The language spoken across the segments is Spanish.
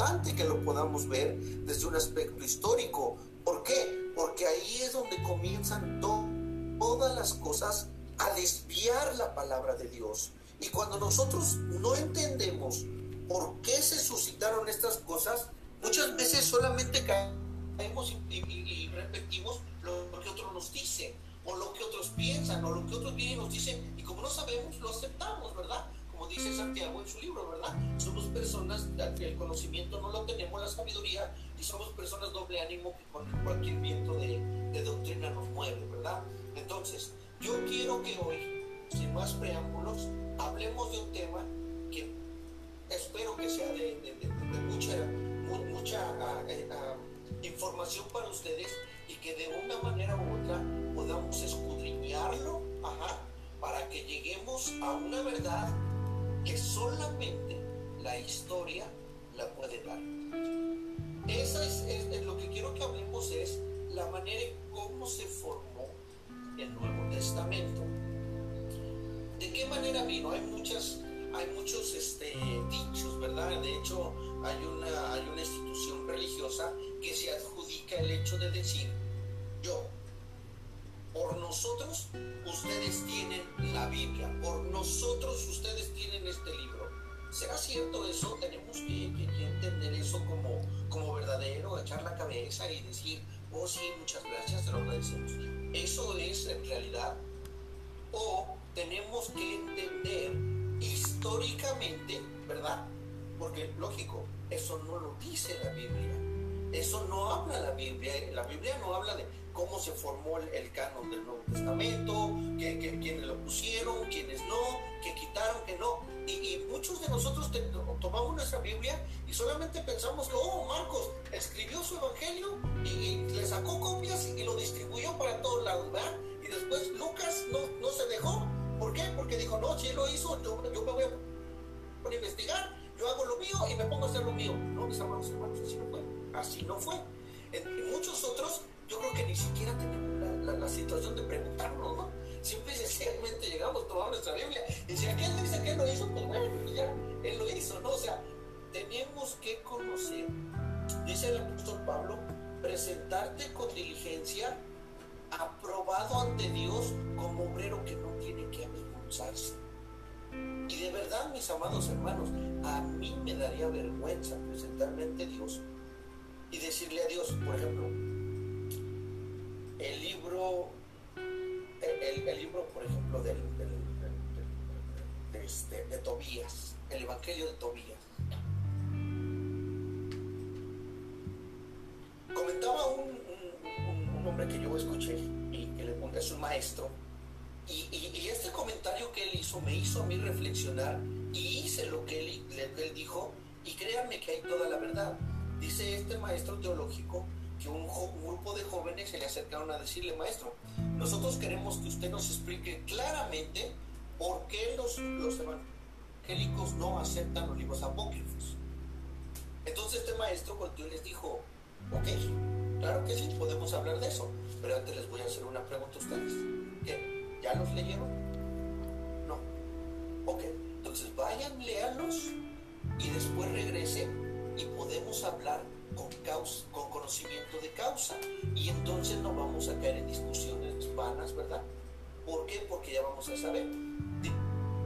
importante que lo podamos ver desde un aspecto histórico. ¿Por qué? Porque ahí es donde comienzan todas las cosas a desviar la palabra de Dios. Y cuando nosotros no entendemos por qué se suscitaron estas cosas, muchas veces solamente caemos y, repetimos lo que otros nos dicen, o lo que otros piensan, o lo que otros vienen y nos dicen, y como no sabemos, lo aceptamos, ¿verdad? Como dice Santiago en su libro, ¿verdad? Somos personas, el conocimiento no lo tenemos, la sabiduría, y somos personas doble ánimo que con cualquier viento de, de doctrina nos mueve, ¿verdad? Entonces, yo quiero que hoy, sin más preámbulos, hablemos de un tema que espero que sea de, mucha, mucha ah, eh, ah, información para ustedes y que de una manera u otra podamos escudriñarlo para que lleguemos a una verdad que solamente la historia la puede dar. Esa es, lo que quiero que hablemos es la manera en cómo se formó el Nuevo Testamento. ¿De qué manera vino? Hay muchas, hay muchos este, dichos, ¿verdad? De hecho, hay una, hay una institución religiosa que se adjudica el hecho de decir, yo, por nosotros ustedes tienen la Biblia, por nosotros ustedes tienen este libro. ¿Será cierto eso? Tenemos que, entender eso como, como verdadero, echar la cabeza y decir, oh sí, muchas gracias, te lo agradecemos. ¿Eso es en realidad? ¿O tenemos que entender históricamente, ¿verdad? Porque, lógico, eso no lo dice la Biblia. Eso no habla la Biblia. La Biblia no habla de cómo se formó el, canon del Nuevo Testamento, que, quiénes lo pusieron, quiénes no, que quitaron, que no. Y, muchos de nosotros tomamos nuestra Biblia y solamente pensamos que, oh, Marcos escribió su evangelio y, le sacó copias y lo distribuyó para todos lados, ¿verdad? Y después Lucas no, no se dejó. ¿Por qué? Porque dijo, no, si él lo hizo, yo, yo me voy a investigar, yo hago lo mío y me pongo a hacer lo mío. No, mis hermanos, hermanos, así no fue. Así no fue. En, muchos otros, yo creo que ni siquiera tenemos la, situación de preguntarnos, ¿no? Simple y sencillamente llegamos, tomamos nuestra Biblia y si aquel dice que lo hizo, pues bueno, pues ya, él lo hizo, ¿no? O sea, tenemos que conocer, dice el apóstol Pablo, presentarte con diligencia, aprobado ante Dios como obrero que no tiene que avergonzarse. Y de verdad, mis amados hermanos, a mí me daría vergüenza presentarme ante Dios y decirle a Dios, por ejemplo, el libro, el, libro, por ejemplo, del, de, este, de Tobías, el Evangelio de Tobías. Comentaba un, un, hombre que yo escuché y que a su maestro, y, y, este comentario que él hizo me hizo a mí reflexionar y hice lo que él, él dijo, y créanme que hay toda la verdad. Dice este maestro teológico que un, grupo de jóvenes se le acercaron a decirle, maestro, nosotros queremos que usted nos explique claramente por qué los, los evangélicos no aceptan los libros apócrifos. Entonces este maestro volteó y les dijo, ok, claro que sí, podemos hablar de eso, pero antes les voy a hacer una pregunta a ustedes. ¿Qué? ¿Ya los leyeron? No. Ok, entonces vayan, léanlos y después regresen y podemos hablar con, causa, con conocimiento de causa. Y entonces no vamos a caer en discusiones vanas, ¿verdad? ¿Por qué? Porque ya vamos a saber.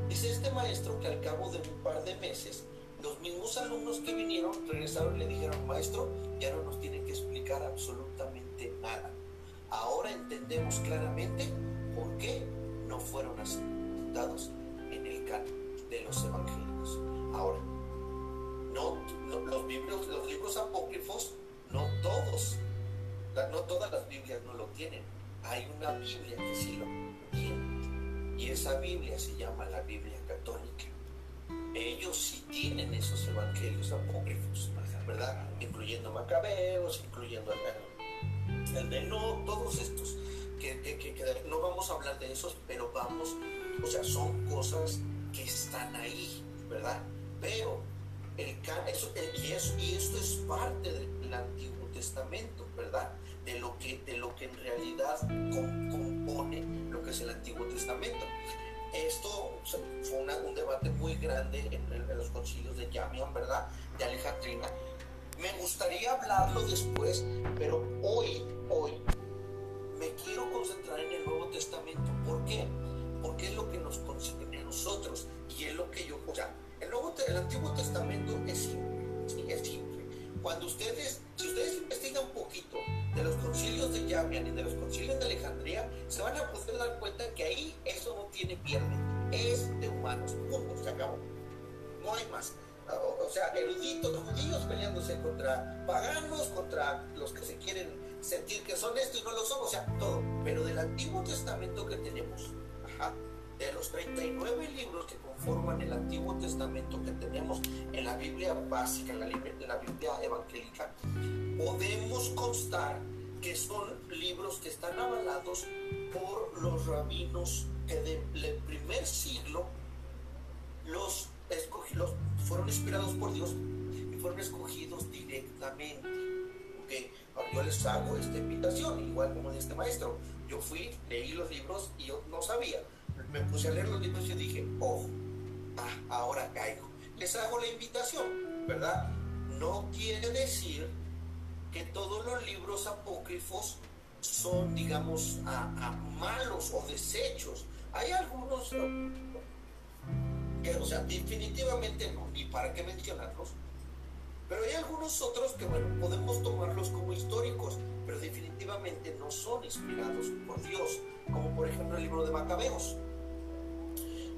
Dice este maestro que al cabo de un par de meses, los mismos alumnos que vinieron regresaron y le dijeron, maestro, ya no nos tiene que explicar absolutamente nada. Ahora entendemos claramente por qué no fueron aceptados en el canon de los evangélicos. Ahora, no, los, libros, los libros apócrifos, no todos, no todas las Biblias no lo tienen. Hay una Biblia que sí lo tiene. Y esa Biblia se llama la Biblia católica. Ellos sí tienen esos evangelios apócrifos, ¿verdad? Incluyendo Macabeos, incluyendo el, no, todos estos. Que, no vamos a hablar de esos, pero vamos, o sea, son cosas que están ahí, ¿verdad? Pero el, y, eso, y esto es parte del Antiguo Testamento, ¿verdad? De lo que, de lo que en realidad compone lo que es el Antiguo Testamento. Esto fue un debate muy grande en, los concilios de Yamian, ¿verdad? De Alejandrina, Me gustaría hablarlo después, pero hoy, hoy, me quiero concentrar en el Nuevo Testamento. ¿Por qué? Porque es lo que nos concierne a nosotros y es lo que yo, o sea, el, Nuevo, el Antiguo Testamento es simple, es simple. Cuando ustedes, si ustedes investigan un poquito de los concilios de Yamian y de los concilios de Alejandría, se van a poder dar cuenta que ahí eso no tiene pierde, es de humanos, punto, se acabó. No hay más o sea, eruditos judíos peleándose contra paganos, contra los que se quieren sentir que son esto y no lo son, o sea, todo. Pero del Antiguo Testamento que tenemos, de los 39 libros que conforman el Antiguo Testamento que tenemos en la Biblia básica, en la, en la Biblia evangélica, podemos constar que son libros que están avalados por los rabinos que del primer siglo los fueron inspirados por Dios y fueron escogidos directamente. Okay. Yo les hago esta invitación, igual como de este maestro. Yo fui, leí los libros y yo no sabía. Me puse a leer los libros y dije, oh, ah, ahora caigo. Les hago la invitación, ¿verdad? No quiere decir que todos los libros apócrifos son, digamos, malos o desechos. Hay algunos o sea, definitivamente no, ni para qué mencionarlos. Pero hay algunos otros que, bueno, podemos tomarlos como históricos, pero definitivamente no son inspirados por Dios, como por ejemplo el libro de Macabeos.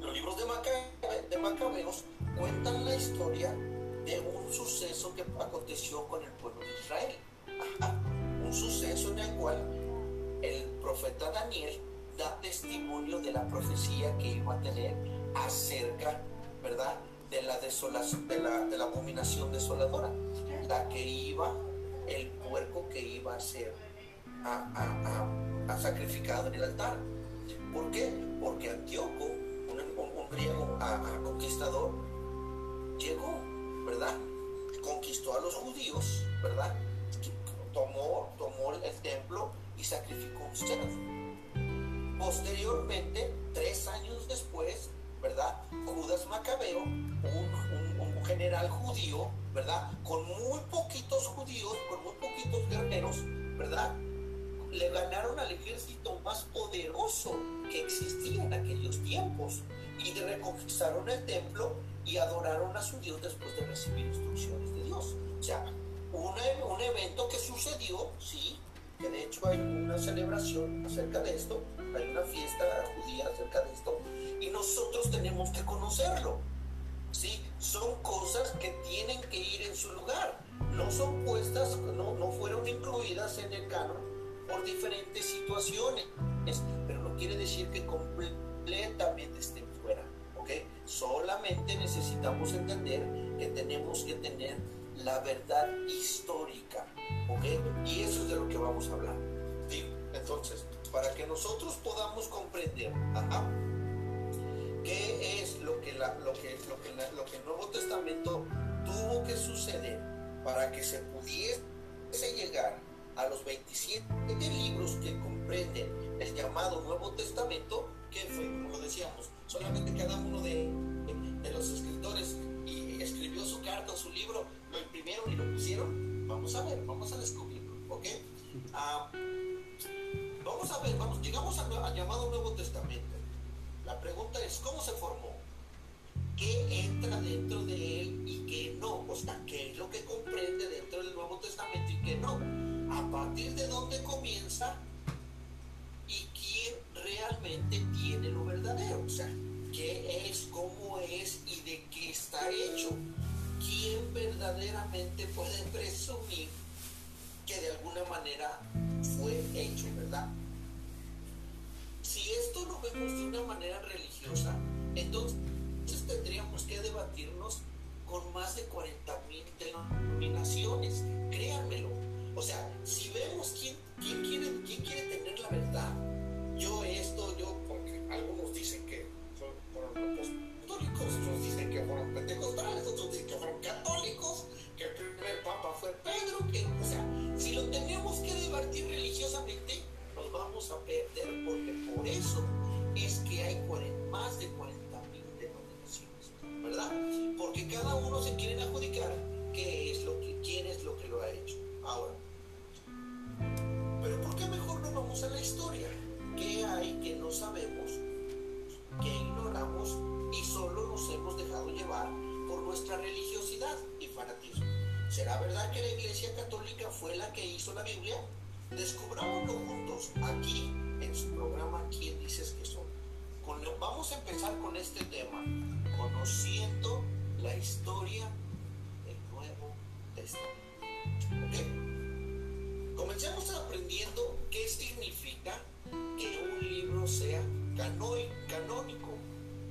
Los libros de, de Macabeos cuentan la historia de un suceso que aconteció con el pueblo de Israel. un suceso en el cual el profeta Daniel da testimonio de la profecía que iba a tener acerca, ¿verdad? De la desolación, de la, abominación desoladora, la que iba, el puerco que iba a ser a, sacrificado en el altar. ¿Por qué? Porque griego conquistador, llegó, ¿verdad? Conquistó a los judíos, ¿verdad? Tomó, tomó el templo y sacrificó un cerdo. Posteriormente, tres años después, ¿verdad? Judas Macabeo, un, general judío, ¿verdad? Con muy poquitos judíos, con muy poquitos guerreros, ¿verdad? Le ganaron al ejército más poderoso que existía en aquellos tiempos y reconquistaron el templo y adoraron a su Dios después de recibir instrucciones de Dios. O sea, un, un evento que sucedió, sí, que de hecho hay una celebración acerca de esto, hay una fiesta judía acerca de esto, y nosotros tenemos que conocerlo. ¿sí? Son cosas que tienen que ir en su lugar. No son puestas, no, no fueron incluidas en el canon por diferentes situaciones, pero no quiere decir que completamente estén Solamente necesitamos entender que tenemos que tener la verdad histórica. ¿okay? Y eso es de lo que vamos a hablar. Entonces, para que nosotros podamos comprender, qué es lo que, el Nuevo Testamento tuvo que suceder para que se pudiese llegar a los 27 libros que comprenden el llamado Nuevo Testamento, que fue, como decíamos, solamente cada uno de, los escritores y escribió su carta o su libro, lo imprimieron y lo pusieron. Vamos a ver, vamos a descubrirlo, ¿ok? Ah, vamos a ver, vamos, llegamos al llamado Nuevo Testamento. La pregunta es, ¿cómo se formó? ¿Qué entra dentro de él y qué no? Verdaderamente puede presumir que de alguna manera fue hecho, verdad? Si esto lo vemos de una manera religiosa, entonces tendríamos que debatirnos con más de 40 mil denominaciones, créanmelo. O sea, si vemos quién, quién, quiere, quién quiere tener la verdad, yo esto, yo, porque algunos dicen que fueron apostólicos, otros dicen que fueron pentecostales, otros dicen que fueron católicos, el primer papa fue Pedro, que, o sea, si lo tenemos que debatir religiosamente, vamos a perder porque por eso es que hay más de 40 mil denominaciones, ¿verdad? Porque cada uno se quiere adjudicar qué es lo que, quién es lo que lo ha hecho. Ahora, pero ¿por qué mejor no vamos a la historia? ¿Qué hay que no sabemos, que ignoramos y solo nos hemos dejado llevar por nuestra religiosidad y fanatismo? ¿Será verdad que la Iglesia Católica fue la que hizo la Biblia? Descubrámoslo juntos aquí en su programa ¿Quién dices que son? vamos a empezar con este tema, conociendo la historia del Nuevo Testamento. ¿Okay? Comencemos aprendiendo qué significa que un libro sea canónico,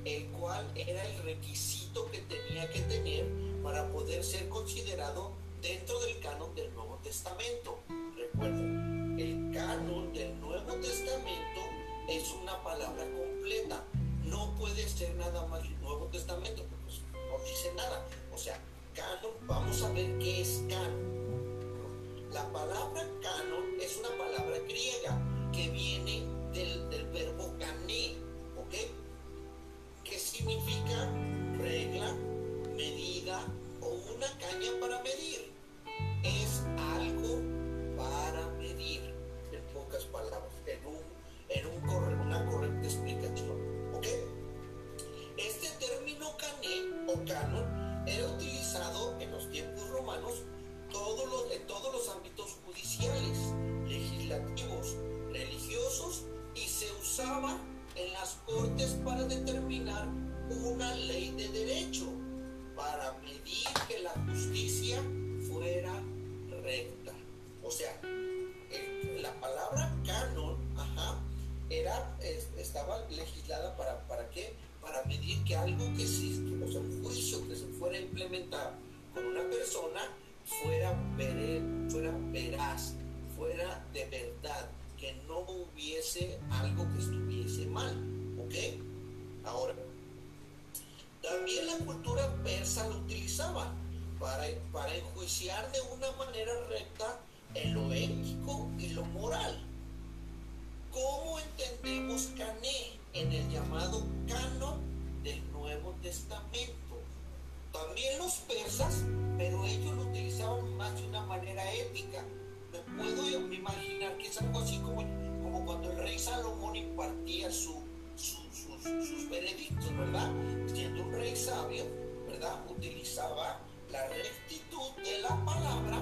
el cual era el requisito que tenía que tener para poder ser considerado dentro del canon del Nuevo Testamento. Recuerden, el canon del Nuevo Testamento es una palabra completa. No puede ser nada más el Nuevo Testamento, pues no dice nada. O sea, canon, vamos a ver qué es canon. La palabra canon es una palabra griega que viene del, del verbo cané, ¿ok? Que significa para medir. Es algo para medir, en pocas palabras, en, un, en un una correcta explicación. ¿Ok? Este término cané o canon era utilizado en los tiempos romanos todos en todos los ámbitos judiciales, legislativos, religiosos y se usaba en las cortes para determinar una ley de derecho, para medir que la justicia fuera recta. O sea, la palabra canon, era, estaba legislada para, ¿para qué? Para medir que algo que existe, o sea, un juicio que se fuera a implementar con una persona fuera, fuera veraz, fuera de verdad, que no hubiese algo que estuviese mal. ¿Ok? Ahora, también la cultura persa lo utilizaba para, para enjuiciar de una manera recta en lo ético y lo moral. ¿Cómo entendemos Cané en el llamado canon del Nuevo Testamento? También los persas, pero ellos lo utilizaban más de una manera ética. Me puedo imaginar que es algo así como, como cuando el rey Salomón impartía su, sus veredictos, ¿verdad? Sabio, ¿verdad? Utilizaba la rectitud de la palabra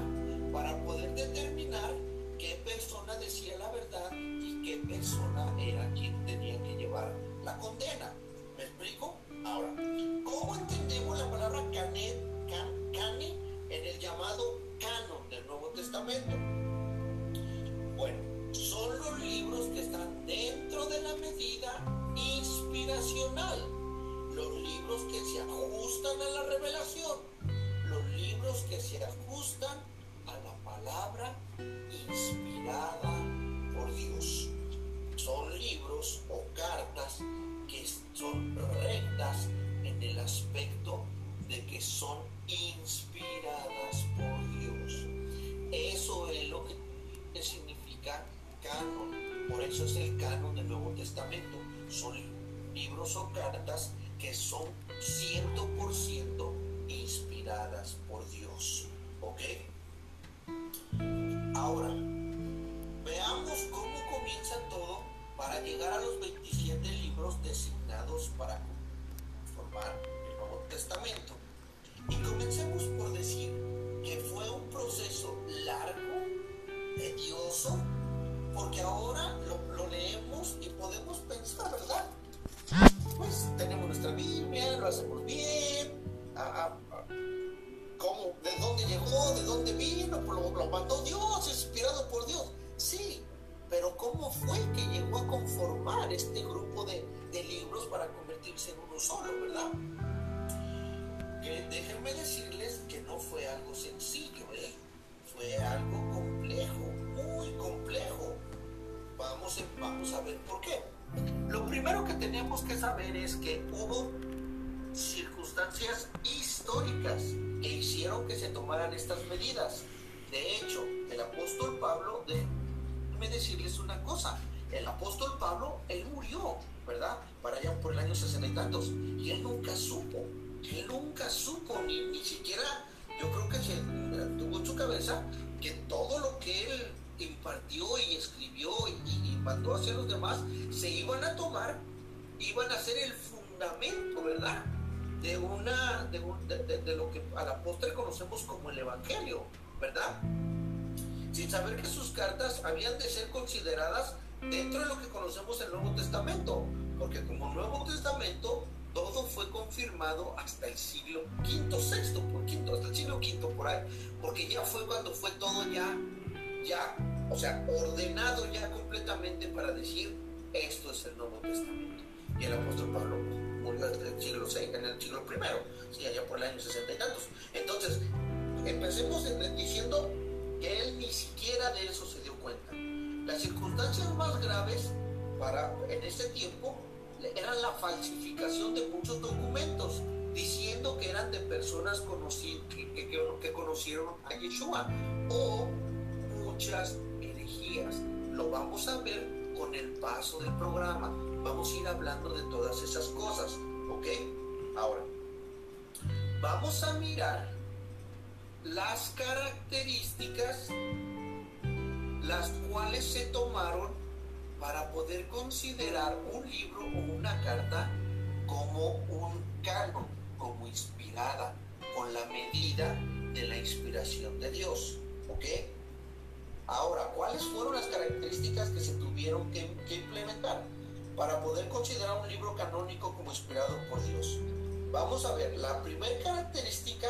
para poder determinar qué persona decía la verdad y qué persona era quien tenía que llevar la condena. ¿Me explico? Ahora, ¿cómo entendemos la palabra cane en el llamado canon del Nuevo Testamento? Bueno, son los libros que están dentro de la medida inspiracional, los libros que se ajustan a la revelación, los libros que se ajustan a la palabra inspirada por Dios. Son libros o cartas que son rectas en el aspecto de que son inspiradas por Dios. Eso es lo que significa canon. Por eso es el canon del Nuevo Testamento. Son libros o cartas que son 100% inspiradas por Dios. ¿Ok? Ahora, veamos cómo comienza todo para llegar a los 27 libros designados para formar el Nuevo Testamento. Y comencemos por decir que fue un proceso largo, tedioso, porque ahora lo, lo leemos y podemos pensar, ¿verdad? Pues tenemos nuestra Biblia, lo hacemos bien, ¿cómo, ¿de dónde llegó? ¿De dónde vino? Lo, lo mandó Dios, inspirado por Dios. Sí, pero ¿cómo fue que llegó a conformar este grupo de, libros para convertirse en uno solo, verdad? Déjenme decirles que que hubo circunstancias históricas que hicieron que se tomaran estas medidas. De hecho, el apóstol Pablo, déjenme decirles una cosa, el apóstol Pablo, él murió, ¿verdad? Para allá por el año sesenta y tantos, y él nunca supo, él nunca supo, ni, ni siquiera yo creo que se tuvo en su cabeza que todo lo que él impartió y escribió y, mandó a hacer los demás se iban a tomar, iban a ser el fundamento, ¿verdad? De una, de, lo que a la postre conocemos como el Evangelio, ¿verdad? Sin saber que sus cartas habían de ser consideradas dentro de lo que conocemos el Nuevo Testamento, porque como Nuevo Testamento todo fue confirmado hasta el siglo V, sexto, por quinto, hasta el siglo V por ahí, porque ya fue cuando fue todo ya, ya, o sea, ordenado ya completamente para decir esto es el Nuevo Testamento. Y el apóstol Pablo murió en el siglo VI, en el siglo I, sí, allá por el año sesenta y tantos. Entonces, empecemos diciendo que él ni siquiera de eso se dio cuenta. Las circunstancias más graves para en ese tiempo era la falsificación de muchos documentos diciendo que eran de personas que, conocieron a Yeshua o muchas herejías. Lo vamos a ver con el paso del programa. Vamos a ir hablando de todas esas cosas, ¿ok? Ahora, vamos a mirar las características las cuales se tomaron para poder considerar un libro o una carta como un canon, como inspirada, con la medida de la inspiración de Dios. ¿Ok? Ahora, ¿cuáles fueron las características que se tuvieron que, que implementar para poder considerar un libro canónico como inspirado por Dios? Vamos a ver, la primera característica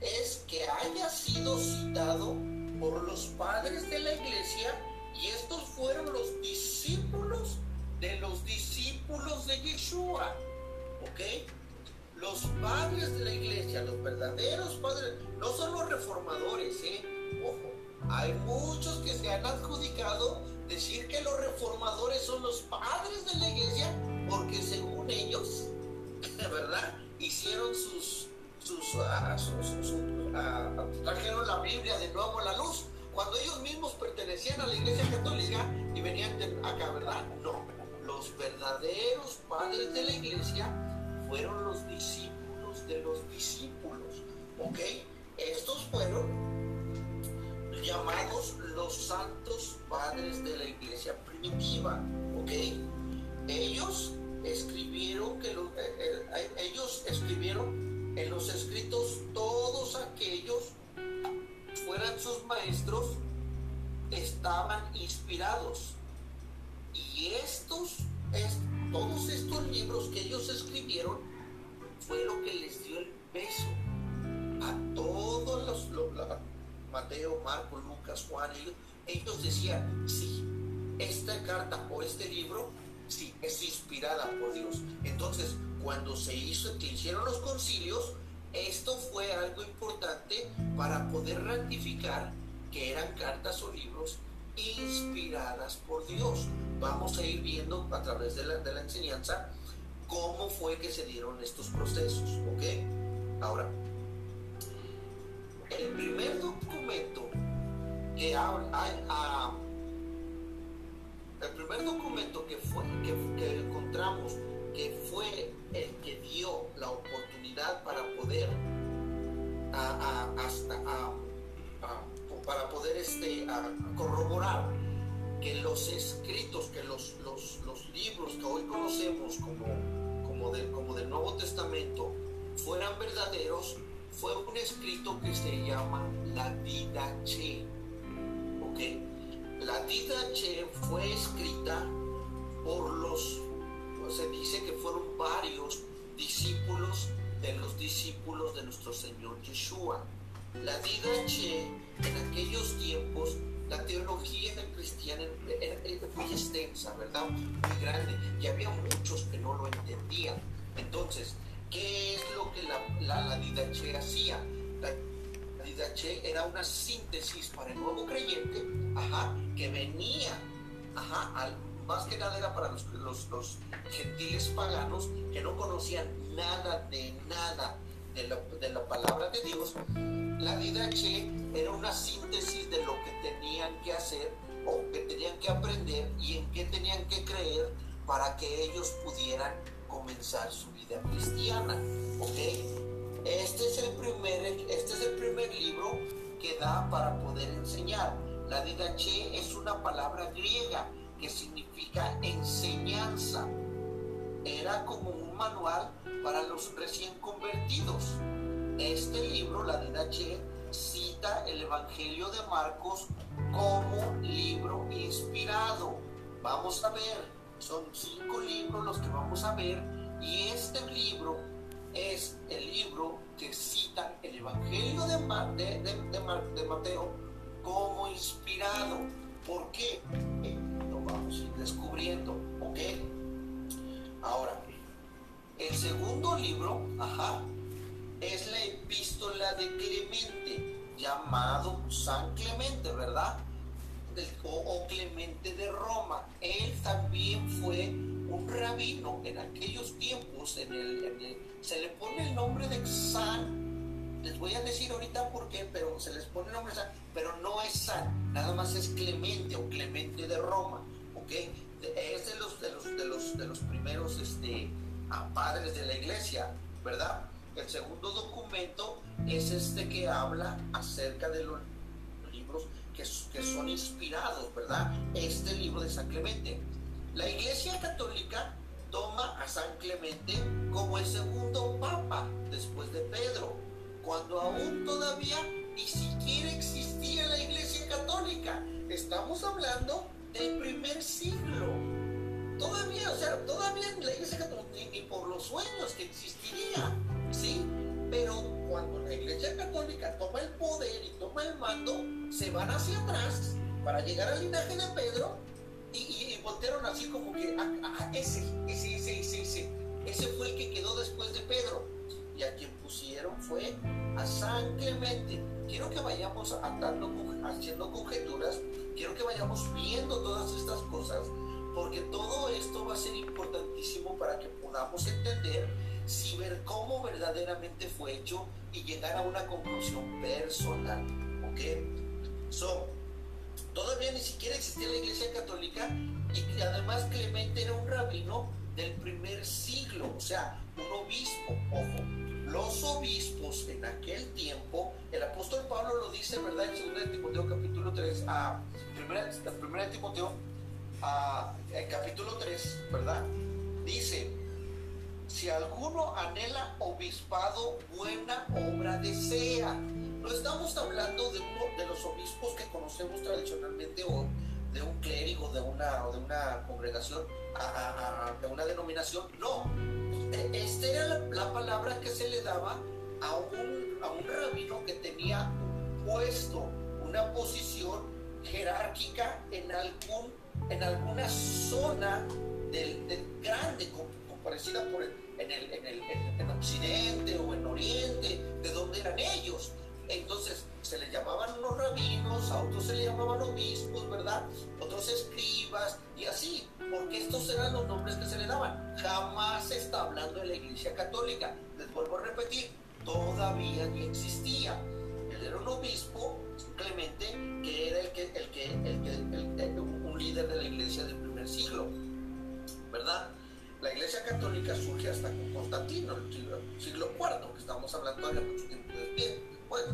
es que haya sido citado por los padres de la iglesia y estos fueron los discípulos de los discípulos de Yeshua. ¿Ok? Los padres de la iglesia, los verdaderos padres, no son los reformadores, ¿eh? Ojo, hay muchos que se han adjudicado decir que los reformadores son los padres de la iglesia porque según ellos, ¿verdad? Hicieron sus, sus, ah, trajeron la Biblia de nuevo a la luz cuando ellos mismos pertenecían a la iglesia católica y venían acá, ¿verdad? No, los verdaderos padres de la iglesia fueron los discípulos de los discípulos, ¿ok? Estos fueron llamados los santos padres de la iglesia primitiva, ¿ok? Ellos escribieron que los, eh, eh, ellos escribieron en los escritos todos aquellos fueran sus maestros, estaban inspirados. Y estos, es, todos estos libros que ellos escribieron fue lo que les dio el peso a todos los, Mateo, Marco, Lucas, Juan, ellos, ellos decían, sí, esta carta o este libro, sí, es inspirada por Dios. Entonces, cuando se hizo, que hicieron los concilios, esto fue algo importante para poder ratificar que eran cartas o libros inspiradas por Dios. Vamos a ir viendo a través de la, de la enseñanza cómo fue que se dieron estos procesos. ¿Ok? Ahora, el primer documento que hay, el primer documento que, fue, que encontramos que fue el que dio la oportunidad para poder hasta para poder este, corroborar que los escritos, que los, los, los, libros que hoy conocemos como, como, del, como del Nuevo Testamento fueran verdaderos, fue un escrito que se llama la Didache. ¿Ok? La Didache fue escrita por los se dice que fueron varios discípulos de los discípulos de nuestro Señor Yeshua. La Didache, en aquellos tiempos, la teología cristiana era, muy extensa, ¿verdad? Muy grande, y había muchos que no lo entendían. Entonces, ¿qué es lo que la, la, Didache hacía? La, Didache era una síntesis para el nuevo creyente, que venía más que nada era para los, los, gentiles paganos que no conocían nada de nada de la, de la palabra de Dios. La Didache era una síntesis de lo que tenían que hacer o que tenían que aprender y en qué tenían que creer para que ellos pudieran comenzar su vida cristiana. ¿Ok? Este es el primer, este es el primer libro que da para poder enseñar. La didache es una palabra griega que significa enseñanza. Era como un manual para los recién convertidos. Este libro, la didache, cita el Evangelio de Marcos como libro inspirado. Vamos a ver, son cinco libros los que vamos a ver y este libro es el libro que cita el Evangelio de, Mateo como inspirado. ¿Por qué? Eh, lo vamos a ir descubriendo, ¿ok? Ahora, el segundo libro, ajá, es la epístola de Clemente, llamado San Clemente, ¿verdad? O, Clemente de Roma. Él también fue un rabino en aquellos tiempos. En el, se le pone el nombre de San. Les voy a decir ahorita por qué, pero se les pone el nombre de San, pero no es San, nada más es Clemente o Clemente de Roma. ¿ok? Es de los, de los, de los, de los primeros este, padres de la iglesia, ¿verdad? El segundo documento es este que habla acerca de que, son inspirados, ¿verdad? Este libro de San Clemente. La Iglesia Católica toma a San Clemente como el segundo papa después de Pedro, cuando aún todavía ni siquiera existía la Iglesia Católica. Estamos hablando del primer siglo. Todavía, o sea, todavía la Iglesia Católica ni por los sueños que existiría, ¿sí? Pero cuando la Iglesia Católica toma el poder y toma el mando, se van hacia atrás para llegar al linaje de Pedro y, y, voltearon así como que ah, ah, ese, ese, ese, ese, ese, ese fue el que quedó después de Pedro. Y a quien pusieron fue a San Clemente. Quiero que vayamos andando, haciendo conjeturas, quiero que vayamos viendo todas estas cosas, porque todo esto va a ser importantísimo para que podamos entender si ver cómo verdaderamente fue hecho y llegar a una conclusión personal. ¿Ok? So, todavía ni siquiera existía la Iglesia Católica y además Clemente era un rabino del primer siglo, o sea, un obispo, ojo. Los obispos en aquel tiempo, el apóstol Pablo lo dice, ¿verdad? En 2 de Timoteo capítulo 3, a primera de Timoteo, a, capítulo 3, ¿verdad? Dice, si alguno anhela obispado, buena obra desea. No estamos hablando de, uno, de los obispos que conocemos tradicionalmente o de un clérigo, de una, de una congregación, de una denominación. No, e, esta era la, palabra que se le daba a un, a un rabino que tenía un puesto, una posición jerárquica en, algún, en alguna zona del, del grande, parecida por en, el, en, el, en, Occidente o en Oriente, de donde eran ellos. Entonces se les llamaban unos rabinos, a otros se les llamaban obispos, ¿verdad? Otros escribas y así, porque estos eran los nombres que se le daban. Jamás se está hablando de la Iglesia Católica. Les vuelvo a repetir, todavía ni existía. Él era un obispo, simplemente, que era el que, el que, el que un líder de la iglesia del primer siglo, ¿verdad? La Iglesia Católica surge hasta con Constantino, el siglo, siglo IV, que estamos hablando todavía mucho tiempo después.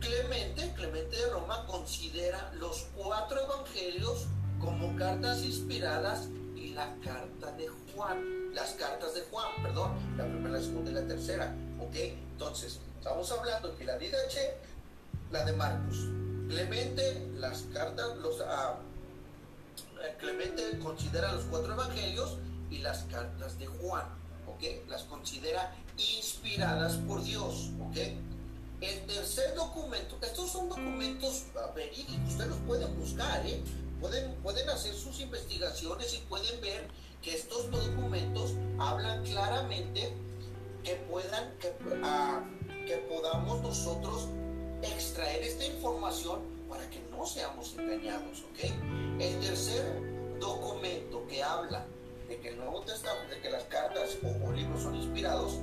Clemente, Clemente de Roma, considera los cuatro evangelios como cartas inspiradas y la carta de Juan, las cartas de Juan, perdón, la primera, la segunda y la tercera. ¿Ok? Entonces, estamos hablando que la Didache, la de Marcos. Clemente, las cartas, los. Uh, Clemente considera los cuatro evangelios y las cartas de Juan, ¿ok? Las considera inspiradas por Dios, ¿ok? El tercer documento, estos son documentos verídicos, ustedes los pueden buscar, ¿eh? Pueden, pueden hacer sus investigaciones y pueden ver que estos documentos hablan claramente que puedan, que, ah, que podamos nosotros extraer esta información para que no seamos engañados, ¿ok? El tercer documento que habla de que el Nuevo Testamento, de que las cartas o, libros son inspirados,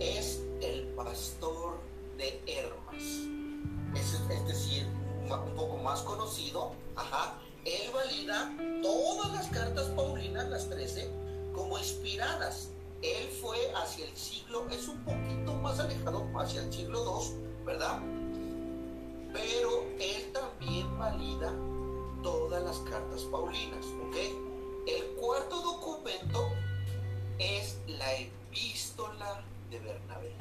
es el pastor de Hermas. Es, es decir, un, poco más conocido, ajá, él valida todas las cartas paulinas, las 13, como inspiradas. él fue hacia el siglo, es un poquito más alejado, hacia el siglo II, ¿verdad? Pero él también valida todas las cartas paulinas, ¿ok? El cuarto documento es la epístola de Bernabé.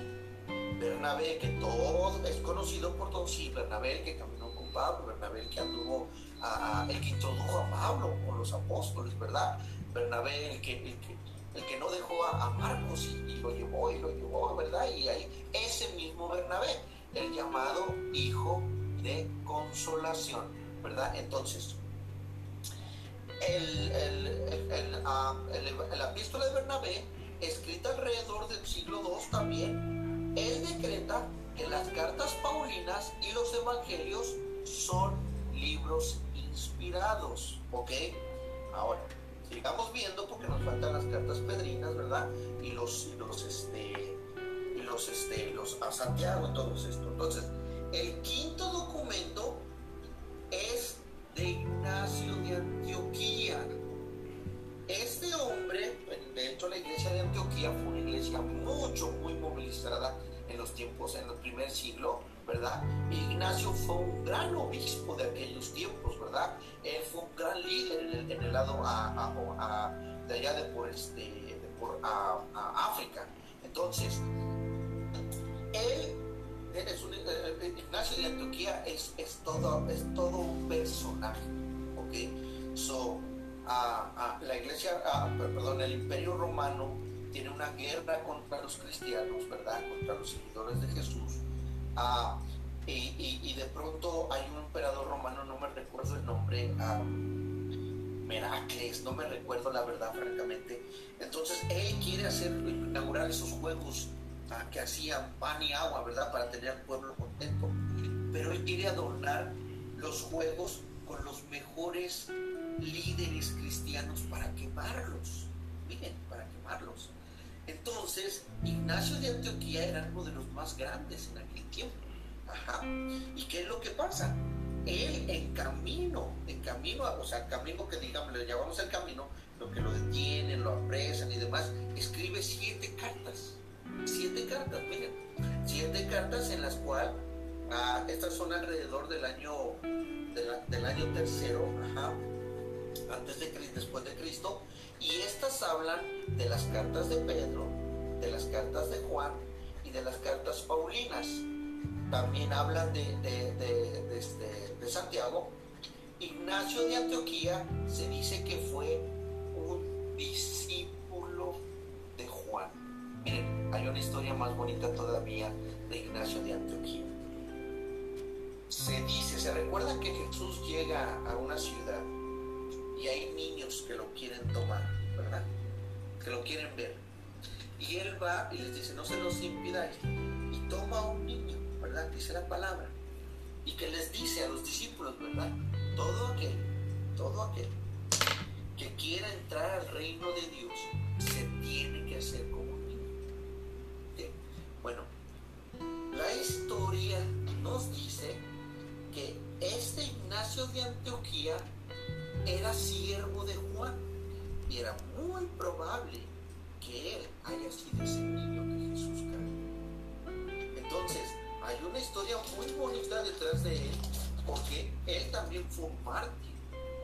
Bernabé, que todo es conocido por todos, sí, Bernabé el que caminó con Pablo, Bernabé el que anduvo, a, el que introdujo a Pablo con los apóstoles, ¿verdad? Bernabé el que, el que, no dejó a, Marcos y, lo llevó y lo llevó, ¿verdad? Y ahí ese mismo Bernabé, el llamado hijo de consolación, ¿verdad? Entonces, el, el, el, ah, la epístola de Bernabé, escrita alrededor del siglo II también, él decreta que las cartas paulinas y los evangelios son libros inspirados, ¿ok? Ahora, sigamos viendo porque nos faltan las cartas pedrinas, ¿verdad? Y los, y los, este, y los, este, los a Santiago y todo esto. Entonces, el quinto documento es de Ignacio de Antioquía. Este hombre, de hecho la iglesia de Antioquía fue una iglesia mucho, muy movilizada en los tiempos, en el primer siglo, ¿verdad? Ignacio fue un gran obispo de aquellos tiempos, ¿verdad? Él fue un gran líder en el, lado de allá de por, este, por África. Entonces, él es un, eh, Ignacio de Antioquía es, es, todo, es todo un personaje, ¿ok? So, la iglesia, perdón, el imperio romano tiene una guerra contra los cristianos, ¿verdad? Contra los seguidores de Jesús. Y, y, de pronto hay un emperador romano, no me recuerdo el nombre, Meracles, no me recuerdo la verdad, francamente. Entonces él quiere hacer, inaugurar esos juegos que hacían pan y agua, ¿verdad? Para tener al pueblo contento. Pero él quiere adornar los juegos con los mejores líderes cristianos para quemarlos. Miren, para quemarlos. Entonces, Ignacio de Antioquía era uno de los más grandes en aquel tiempo. Ajá. ¿Y qué es lo que pasa? Él en camino, en camino, o sea, camino que digamos, le llamamos el camino, lo que lo detienen, lo apresan y demás, escribe siete cartas siete cartas, miren, siete cartas en las cuales ah, estas son alrededor del año del año tercero, antes de Cristo, después de Cristo, y estas hablan de las cartas de Pedro, de las cartas de Juan y de las cartas paulinas. También hablan de, de, de, este, de Santiago. Ignacio de Antioquía se dice que fue un discípulo hay una historia más bonita todavía de Ignacio de Antioquía. Se dice, se recuerda que Jesús llega a una ciudad y hay niños que lo quieren tomar, ¿verdad? Que lo quieren ver. Y él va y les dice, no se los impidáis. Y toma a un niño, ¿verdad? Dice la palabra. Y que les dice a los discípulos, ¿verdad? Todo aquel, todo aquel que quiera entrar al reino de Dios se tiene que hacer como la historia nos dice que este Ignacio de Antioquía era siervo de Juan y era muy probable que él haya sido ese niño que Jesús cargó. Entonces, hay una historia muy bonita detrás de él porque él también fue un mártir,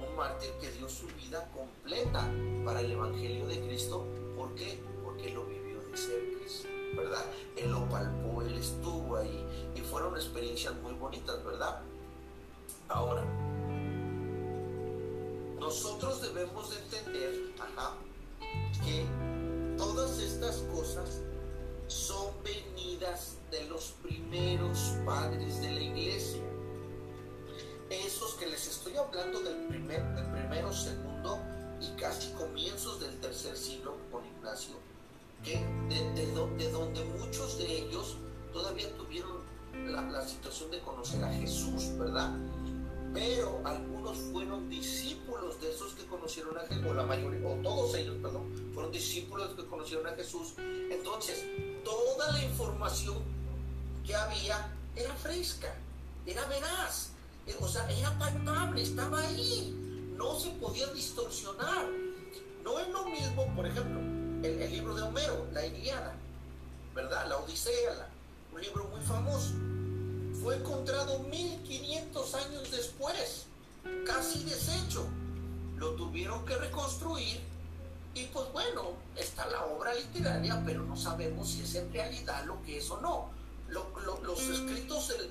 un mártir que dio su vida completa para el Evangelio de Cristo. ¿Por qué? Porque lo vivió de cerca. ¿Verdad? Él lo palpó, él estuvo ahí y fueron experiencias muy bonitas, ¿verdad? Ahora, nosotros debemos de entender que todas estas cosas son venidas de los primeros padres de la iglesia. Esos que les estoy hablando del, primer, del primero, segundo y casi comienzos del tercer siglo con Ignacio que de, donde muchos de ellos todavía tuvieron la, situación de conocer a Jesús, ¿verdad? Pero algunos fueron discípulos de esos que conocieron a Jesús, o la mayoría, o todos ellos, perdón, fueron discípulos que conocieron a Jesús. Entonces, toda la información que había era fresca, era veraz, eh, o sea, era palpable, estaba ahí, no se podía distorsionar. No es lo mismo, por ejemplo, el, libro de Homero, la Iliada, ¿verdad? La Odisea, un libro muy famoso. Fue encontrado 1500 años después, casi deshecho. Lo tuvieron que reconstruir y pues bueno, está la obra literaria, pero no sabemos si es en realidad lo que es o no. los escritos del,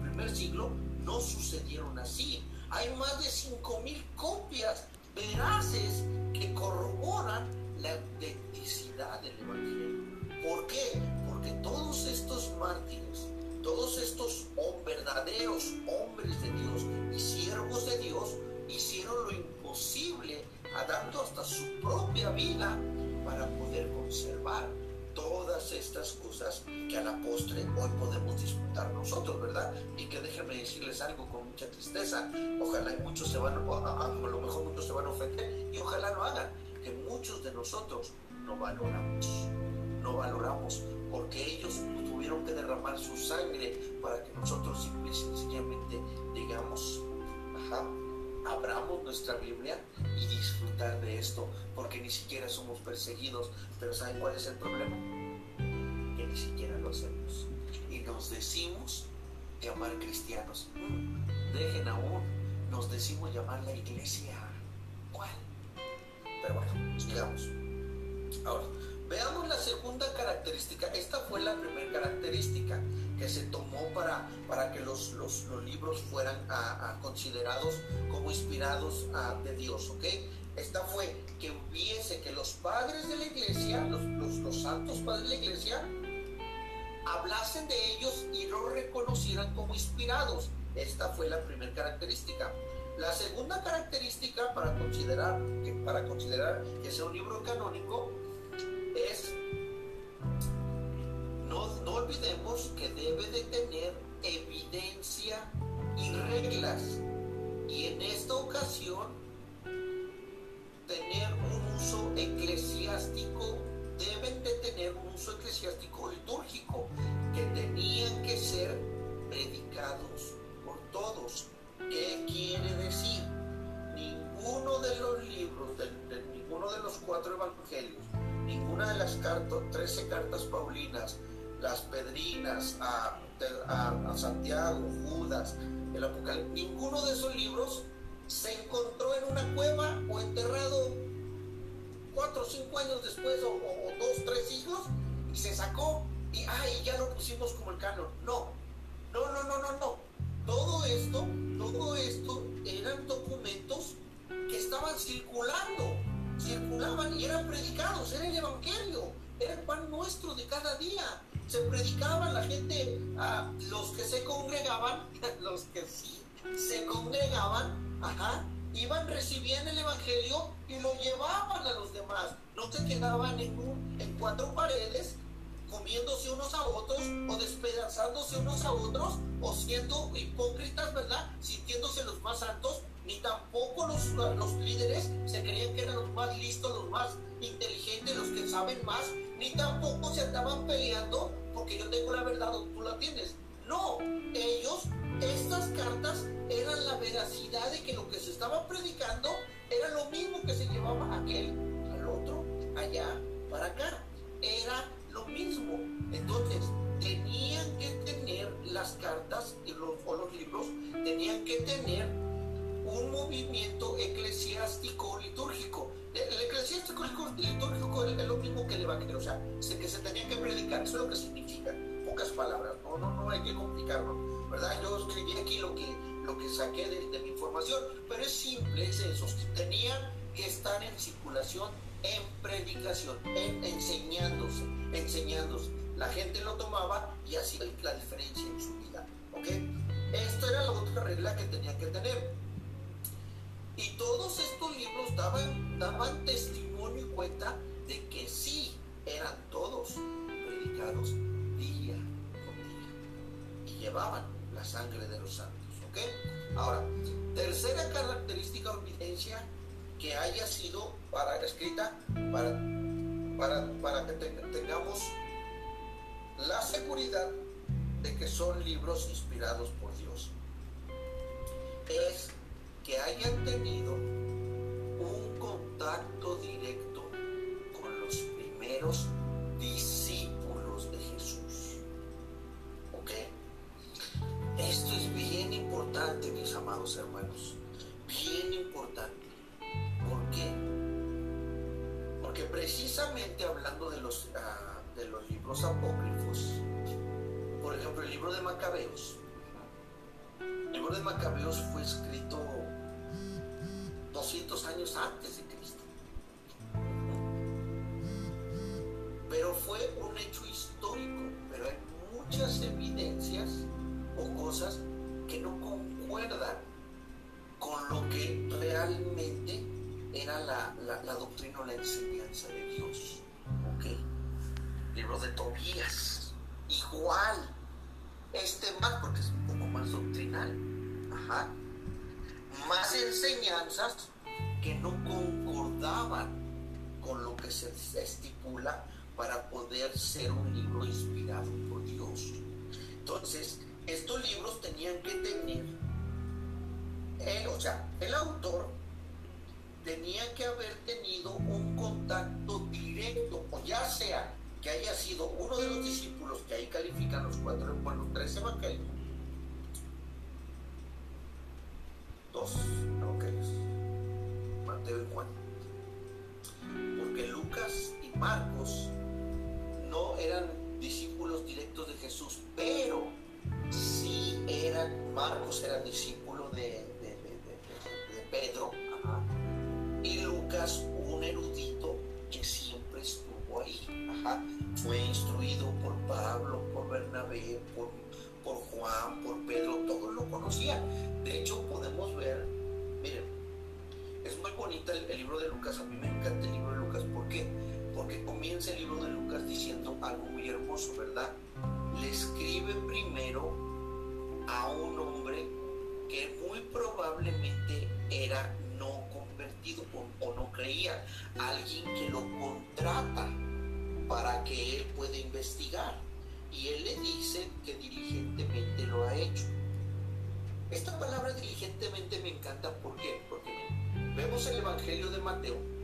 primer siglo no sucedieron así. Hay más de 5.000 copias veraces que corroboran la autenticidad del Evangelio. ¿Por qué? Porque todos estos mártires, todos estos verdaderos hombres de Dios y siervos de Dios hicieron lo imposible dando hasta su propia vida para poder conservar todas estas cosas que a la postre hoy podemos disfrutar nosotros, ¿verdad? Y que déjenme decirles algo con mucha tristeza. Ojalá muchos se van, a, a, lo mejor muchos se van a ofender y ojalá lo hagan, que muchos de nosotros no valoramos, no valoramos, porque ellos tuvieron que derramar su sangre para que nosotros simple y sencillamente digamos, abramos nuestra Biblia y disfrutar de esto, porque ni siquiera somos perseguidos. Pero ¿saben cuál es el problema? Que ni siquiera lo hacemos. Y nos decimos llamar cristianos. Dejen aún, nos decimos llamar la iglesia. Pero bueno, sigamos. Ahora, veamos la segunda característica. Esta fue la primera característica que se tomó para, para que los, los, los libros fueran considerados como inspirados de Dios, ¿ok? Esta fue que hubiese que los padres de la iglesia, los, los, santos padres de la iglesia, hablasen de ellos y los reconocieran como inspirados. Esta fue la primera característica. La segunda característica para considerar que, para considerar que sea un libro canónico es no, olvidemos que debe de tener evidencia y reglas. Y en esta ocasión, tener un uso eclesiástico, deben de tener un uso eclesiástico litúrgico, que tenían que ser predicados por todos. ¿Qué quiere decir? Ninguno de los libros, de, ninguno de los cuatro evangelios, ninguna de las cartas, 13 cartas paulinas, las Pedrinas, a, Santiago, Judas, el Apocalipsis, ninguno de esos libros se encontró en una cueva o enterrado cuatro o cinco años después, o, dos, tres siglos, y se sacó y ay, ya lo pusimos como el canon. No, no, no, no, no, no. Todo esto, todo esto eran documentos que estaban circulando, circulaban y eran predicados, era el Evangelio, era el pan nuestro de cada día se predicaba la gente, a los que se congregaban, los que sí se congregaban, ajá, iban, recibían el Evangelio y lo llevaban a los demás. No se quedaban en, en cuatro paredes comiéndose unos a otros o despedazándose unos a otros o siendo hipócritas, ¿verdad? Sintiéndose los más santos, ni tampoco los, los líderes se creían que eran los más listos, los más inteligentes, los que saben más, ni tampoco se andaban peleando porque yo tengo la verdad o tú la tienes. No, ellos, estas cartas eran la veracidad de que lo que se estaba predicando era lo mismo que se llevaba aquel al otro, allá, para acá. Era lo mismo. Entonces, tenían que tener las cartas o los libros, tenían que tener un movimiento eclesiástico litúrgico. El eclesiástico litúrgico es lo mismo que el evangelio, o sea, que se tenía que predicar, eso es lo que significa, pocas palabras, no, no, no hay que complicarlo, ¿verdad? Yo escribí aquí lo que, lo que saqué de, mi información, pero es simple, es eso, tenían que estar en circulación, en predicación, en enseñándose, enseñándose. La gente lo tomaba y hacía la diferencia en su vida, ¿ok? Esto era la otra regla que tenía que tener. Y todos estos libros daban, daban testimonio y cuenta de que sí eran todos predicados día con día y llevaban la sangre de los santos. ¿Ok? Ahora, tercera característica o evidencia que haya sido para escrita para, para, para que tengamos la seguridad de que son libros inspirados por Dios. Es que hayan tenido un contacto directo con los verdaderos discípulos de Jesús. ¿Ok? Esto es bien importante, mis amados hermanos. Bien importante. Hablando de los, ah, de los libros apócrifos, por ejemplo, el libro de Macabeos. El libro de Macabeos fue escrito 200 años antes de Cristo. Pero fue un hecho histórico, pero hay muchas evidencias o cosas que no concuerdan con lo que realmente era la, la, doctrina o la enseñanza de Dios. ¿Ok? Libro de Tobías, igual. Este más porque es un poco más doctrinal. Ajá. Más enseñanzas que no concordaban con lo que se estipula para poder ser un libro inspirado por Dios. Entonces, estos libros tenían que tener, eh, o sea, el autor tenía que haber tenido un contacto directo, o ya sea que haya sido uno de los discípulos que ahí califican los cuatro, bueno, tres evangelios, dos evangelios, Mateo y Juan, porque Lucas y Marcos no eran discípulos directos de Jesús, pero sí eran, Marcos era discípulo de, por Juan, por Pedro, todos lo conocían. De hecho, podemos ver, miren, es muy bonito el libro de Lucas, a mí me encanta el libro de Lucas, ¿por qué? Porque comienza el libro de Lucas diciendo algo muy hermoso, ¿verdad? Le escribe primero a un hombre que muy probablemente era no convertido o, no creía, alguien que lo contrata para que él pueda investigar. Y él le dice que diligentemente lo ha hecho. Esta palabra diligentemente me encanta ¿por qué? porque vemos el Evangelio de Mateo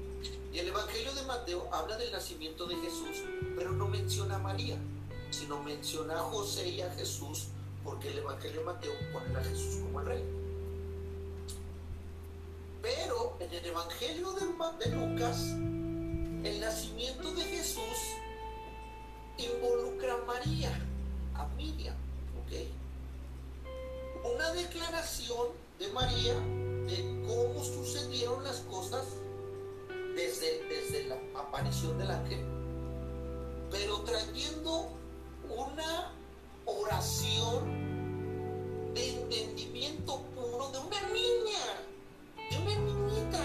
y el Evangelio de Mateo habla del nacimiento de Jesús, pero no menciona a María, sino menciona a José y a Jesús porque el Evangelio de Mateo pone a Jesús como el rey. Pero en el Evangelio de, Lucas, el nacimiento de Jesús involucra a María, a Miriam, ¿ok? Una declaración de María de cómo sucedieron las cosas desde, desde la aparición del ángel, pero trayendo una oración de entendimiento puro de una niña, de una niñita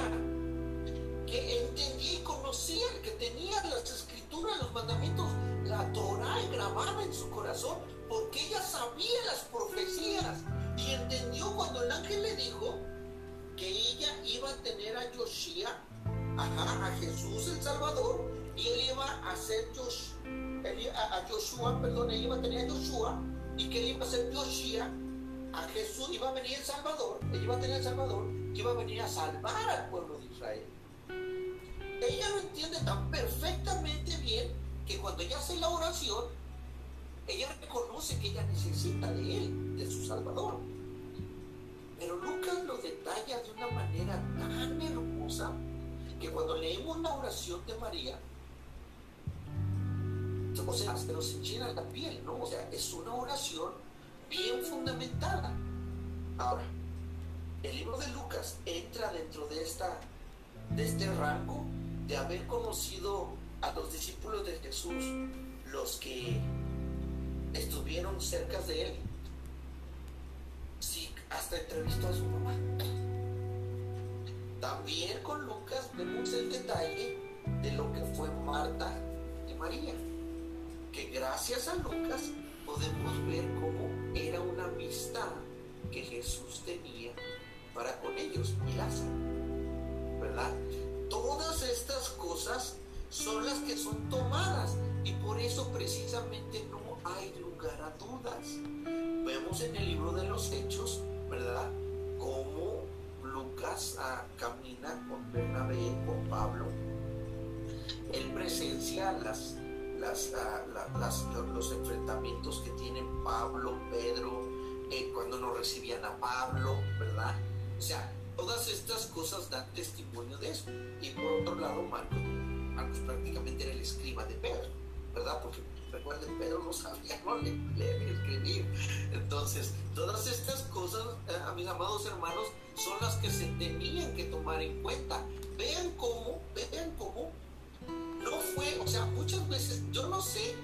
que entendía y conocía, que tenía las escrituras, los mandamientos, la Torah grabada en su corazón, porque ella sabía las profecías y entendió cuando el ángel le dijo que ella iba a tener a Yoshia, a Jesús el Salvador, y él iba a ser a, Joshua, perdón, él iba a tener a Joshua y que él iba a ser Joshua, a Jesús, iba a venir el Salvador, él iba a tener el Salvador, iba a venir a salvar al pueblo de Israel. Ella lo entiende tan perfectamente bien que cuando ella hace la oración, ella reconoce que ella necesita de él, de su Salvador. Pero Lucas lo detalla de una manera tan hermosa que cuando leemos la oración de María, o sea, se nos enchina la piel, ¿no? O sea, es una oración bien fundamentada. Ahora, el libro de Lucas entra dentro de, esta, de este rango de haber conocido a los discípulos de Jesús, los que estuvieron cerca de él. Sí, hasta entrevistó a su mamá. También con Lucas vemos el detalle de lo que fue Marta y María que gracias a Lucas podemos ver cómo era una amistad que Jesús tenía para con ellos y Lázaro. ¿Verdad? Todas estas cosas son las que son tomadas y por eso precisamente no hay lugar a dudas. Vemos en el libro de los Hechos, ¿verdad? Cómo Lucas ah, camina con Bernabé, con Pablo, él presencia las, las, ah, los, enfrentamientos que tienen Pablo, Pedro, eh, cuando no recibían a Pablo, ¿verdad? O sea, todas estas cosas dan testimonio de eso. Y por otro lado, Marcos, Marcos prácticamente era el escriba de Pedro, ¿verdad? Porque recuerden, Pedro no sabía no leer ni escribir. Entonces, todas estas cosas, eh, mis amados hermanos, son las que se tenían que tomar en cuenta. Vean cómo, vean cómo no fue, o sea, muchas veces, yo no sé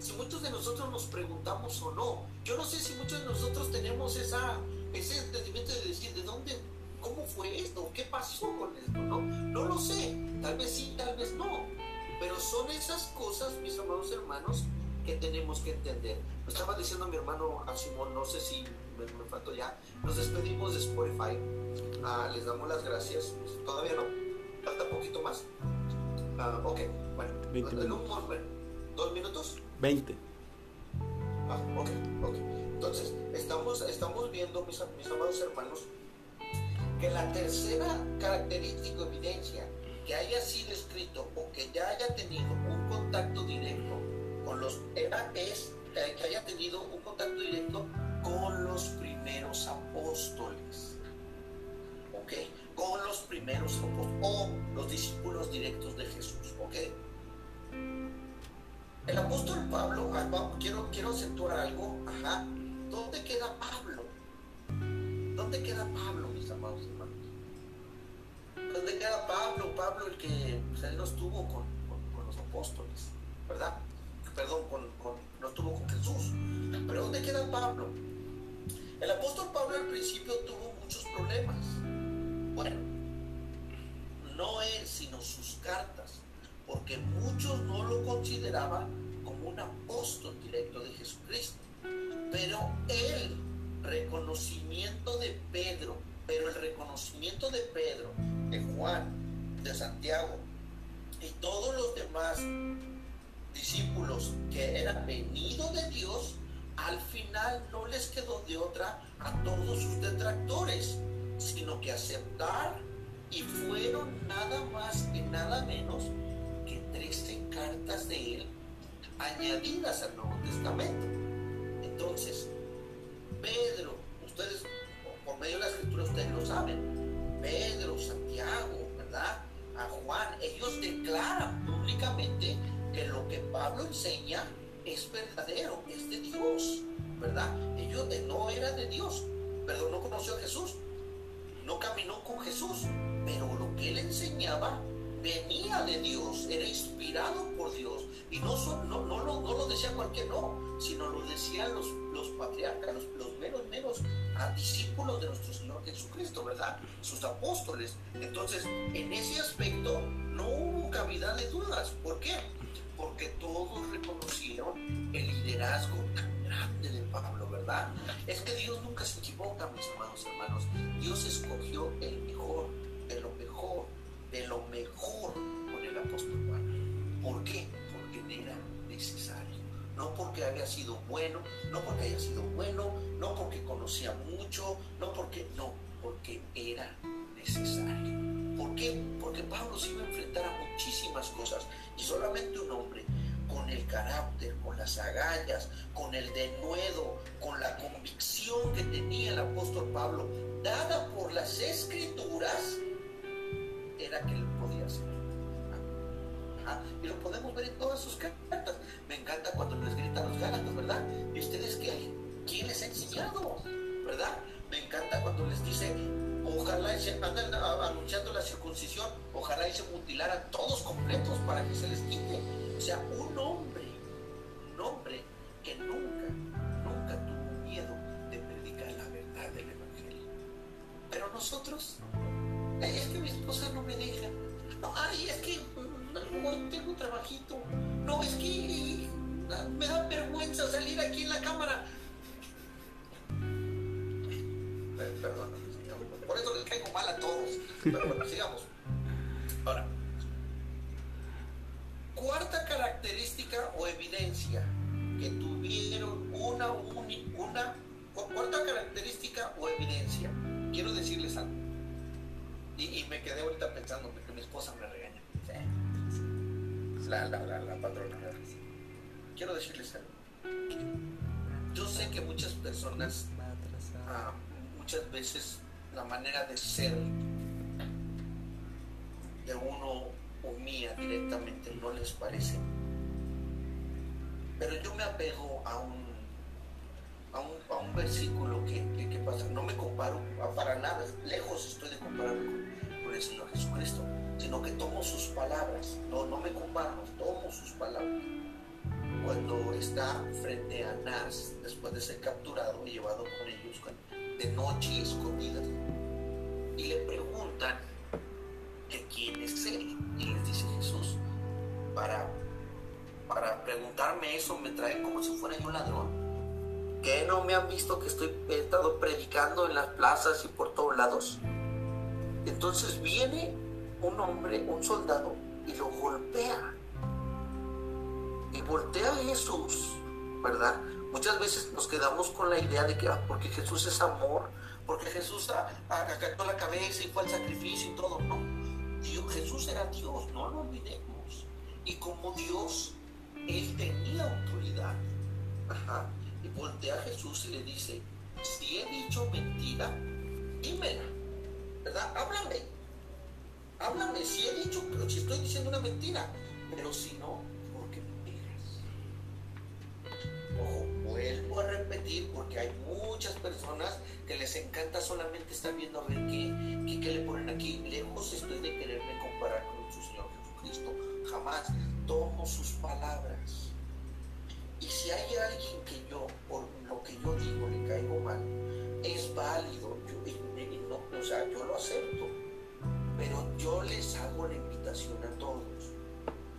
si muchos de nosotros nos preguntamos o no, yo no sé si muchos de nosotros tenemos esa, ese entendimiento de decir, ¿de dónde, cómo fue esto? ¿Qué pasó con esto? No, no lo sé, tal vez sí, tal vez no, pero son esas cosas, mis amados hermanos, que tenemos que entender. Lo estaba diciendo mi hermano a Simón, no sé si me, me faltó ya, nos despedimos de Spotify, ah, les damos las gracias, todavía no, falta poquito más. Ah, ok, bueno, 20 minutos. ¿dos minutos? 20. Ah, ok, ok. Entonces, estamos, estamos viendo, mis, mis amados hermanos, que la tercera característica o evidencia que haya sido escrito o que ya haya tenido un contacto directo con los es que haya tenido un contacto directo con los primeros apóstoles. ¿Ok? Con los primeros apóstoles o los discípulos directos de Jesús. ¿Ok? El apóstol Pablo, ah, quiero, quiero acentuar algo. Ajá. ¿Dónde queda Pablo? ¿Dónde queda Pablo, amados hermanos? ¿Dónde queda Pablo? Pablo, el que pues, él no estuvo con, con los apóstoles, ¿verdad? perdón, con, no estuvo con Jesús. Pero ¿dónde queda Pablo? El apóstol Pablo al principio tuvo muchos problemas. Bueno, no él, sino sus cartas, porque muchos no lo consideraban como un apóstol directo de Jesucristo. Pero el reconocimiento de Pedro, pero el reconocimiento de Pedro, de Juan, de Santiago y todos los demás discípulos que eran venidos de Dios, al final no les quedó de otra a todos sus detractores, sino que aceptar y fueron nada más y nada menos que 13 cartas de él añadidas al Nuevo Testamento. Entonces, Pedro, ustedes, medio de la escritura, ustedes lo saben, Pedro, Santiago, ¿verdad? A Juan, ellos declaran públicamente que lo que Pablo enseña es verdadero, es de Dios, ¿verdad? Ellos no era de Dios, pero no conoció a Jesús, no caminó con Jesús, pero lo que él enseñaba venía de Dios, era inspirado por Dios. Y no, no, no, lo decía cualquier no, sino lo decían los, patriarcas, los, los menos a discípulos de nuestro Señor Jesucristo, ¿verdad? Sus apóstoles. Entonces, en ese aspecto no hubo cavidad de dudas. ¿Por qué? porque todos reconocieron el liderazgo tan grande de Pablo, ¿verdad? Es que Dios nunca se equivoca, mis amados hermanos. Dios escogió el mejor, de lo mejor, de lo mejor con el apóstol Pablo. ¿Por qué? No porque haya sido bueno, no porque haya sido bueno, no porque conocía mucho, no porque, no, porque era necesario. ¿Por qué? Porque Pablo se iba a enfrentar a muchísimas cosas y solamente un hombre con el carácter, con las agallas, con el denuedo, con la convicción que tenía el apóstol Pablo, dada por las escrituras, era que lo podía hacer. Y lo podemos ver en todas sus cartas. ¿Verdad? ¿Y ustedes qué? ¿Quién les ha enseñado? ¿Verdad? Me encanta cuando les dice, ojalá se andan anunciando la circuncisión, ojalá y se mutilaran todos completos para que se les quite. O sea, un esposa me regaña. la, la, la, patrona. Quiero decirles algo. Yo sé que muchas personas, ah, muchas veces la manera de ser de uno o mía directamente no les parece. Pero yo me apego a un, a un, a un versículo que, que, pasa. No me comparo para nada, lejos estoy de compararme con, con el Señor Jesucristo, sino que tomo sus palabras. No, no me comparo, tomo sus palabras. Cuando está frente a Nas, después de ser capturado y llevado con ellos de noche escondidas, y le preguntan que quién es él. Y les dice Jesús, para, para preguntarme eso me trae como si fuera yo ladrón. Que no me han visto que estoy he estado predicando en las plazas y por todos lados. Entonces viene un hombre, un soldado, y lo golpea. Y voltea a Jesús, ¿verdad? Muchas veces nos quedamos con la idea de que ah, porque Jesús es amor, porque Jesús acató la cabeza y fue al sacrificio y todo. No, Dios, Jesús era Dios, no lo olvidemos. Y como Dios, Él tenía autoridad. Y voltea a Jesús y le dice, si he dicho mentira, dímela, ¿verdad? Háblame. Háblame si he dicho, pero si estoy diciendo una mentira. Pero si no, ¿por qué me Ojo, vuelvo a repetir porque hay muchas personas que les encanta solamente estar viendo a ver qué, le ponen aquí. Lejos estoy de quererme comparar con nuestro Señor Jesucristo. Jamás tomo sus palabras. Y si hay alguien que yo, por lo que yo digo, le caigo mal, es válido, yo, o sea, yo lo acepto. Pero yo les hago la invitación a todos.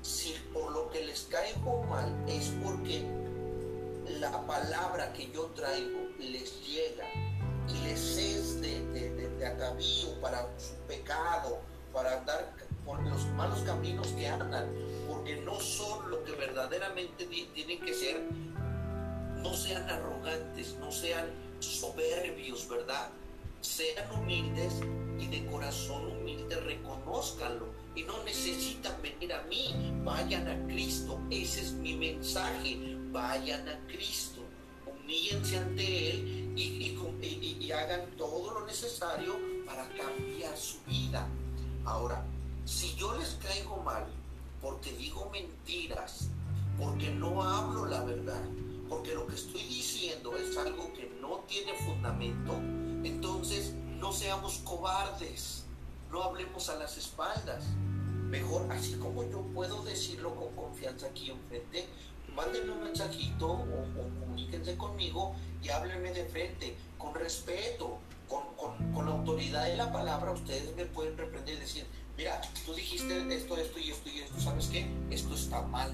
Si por lo que les caigo mal es porque la palabra que yo traigo les llega y les es de, de, atavío para su pecado, para andar por los malos caminos que andan, porque no son lo que verdaderamente tienen que ser. No sean arrogantes, no sean soberbios, ¿verdad? Sean humildes y de corazón humilde reconozcanlo y no necesitan venir a mí, vayan a Cristo, ese es mi mensaje, vayan a Cristo, humíllense ante Él y, y, hagan todo lo necesario para cambiar su vida. Ahora, si yo les caigo mal porque digo mentiras, porque no hablo la verdad, porque lo que estoy diciendo es algo que no tiene fundamento, entonces no seamos cobardes, no hablemos a las espaldas. Mejor, así como yo puedo decirlo con confianza aquí enfrente, mándenme un mensajito o, comuníquense conmigo y háblenme de frente, con respeto, con, con, la autoridad de la palabra, ustedes me pueden reprender y decir, mira, tú dijiste esto, esto y esto y esto, ¿sabes qué? Esto está mal.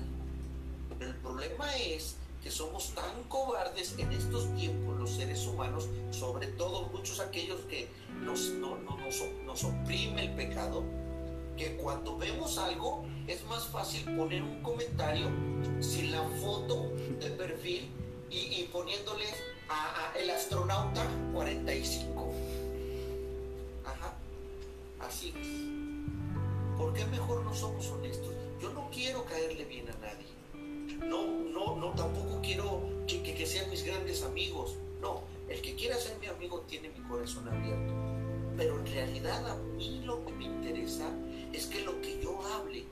Pero el problema es que somos tan cobardes en estos tiempos los seres humanos, sobre todo muchos aquellos que nos, no, nos, nos oprime el pecado, que cuando vemos algo es más fácil poner un comentario sin la foto de perfil y, poniéndole a, el astronauta 45. Ajá, así es. ¿Por qué mejor no somos honestos? Yo no quiero caerle bien a nadie. No, no, no, tampoco quiero que, sean mis grandes amigos. No, el que quiera ser mi amigo tiene mi corazón abierto. Pero en realidad a mí lo que me interesa es que lo que yo hable,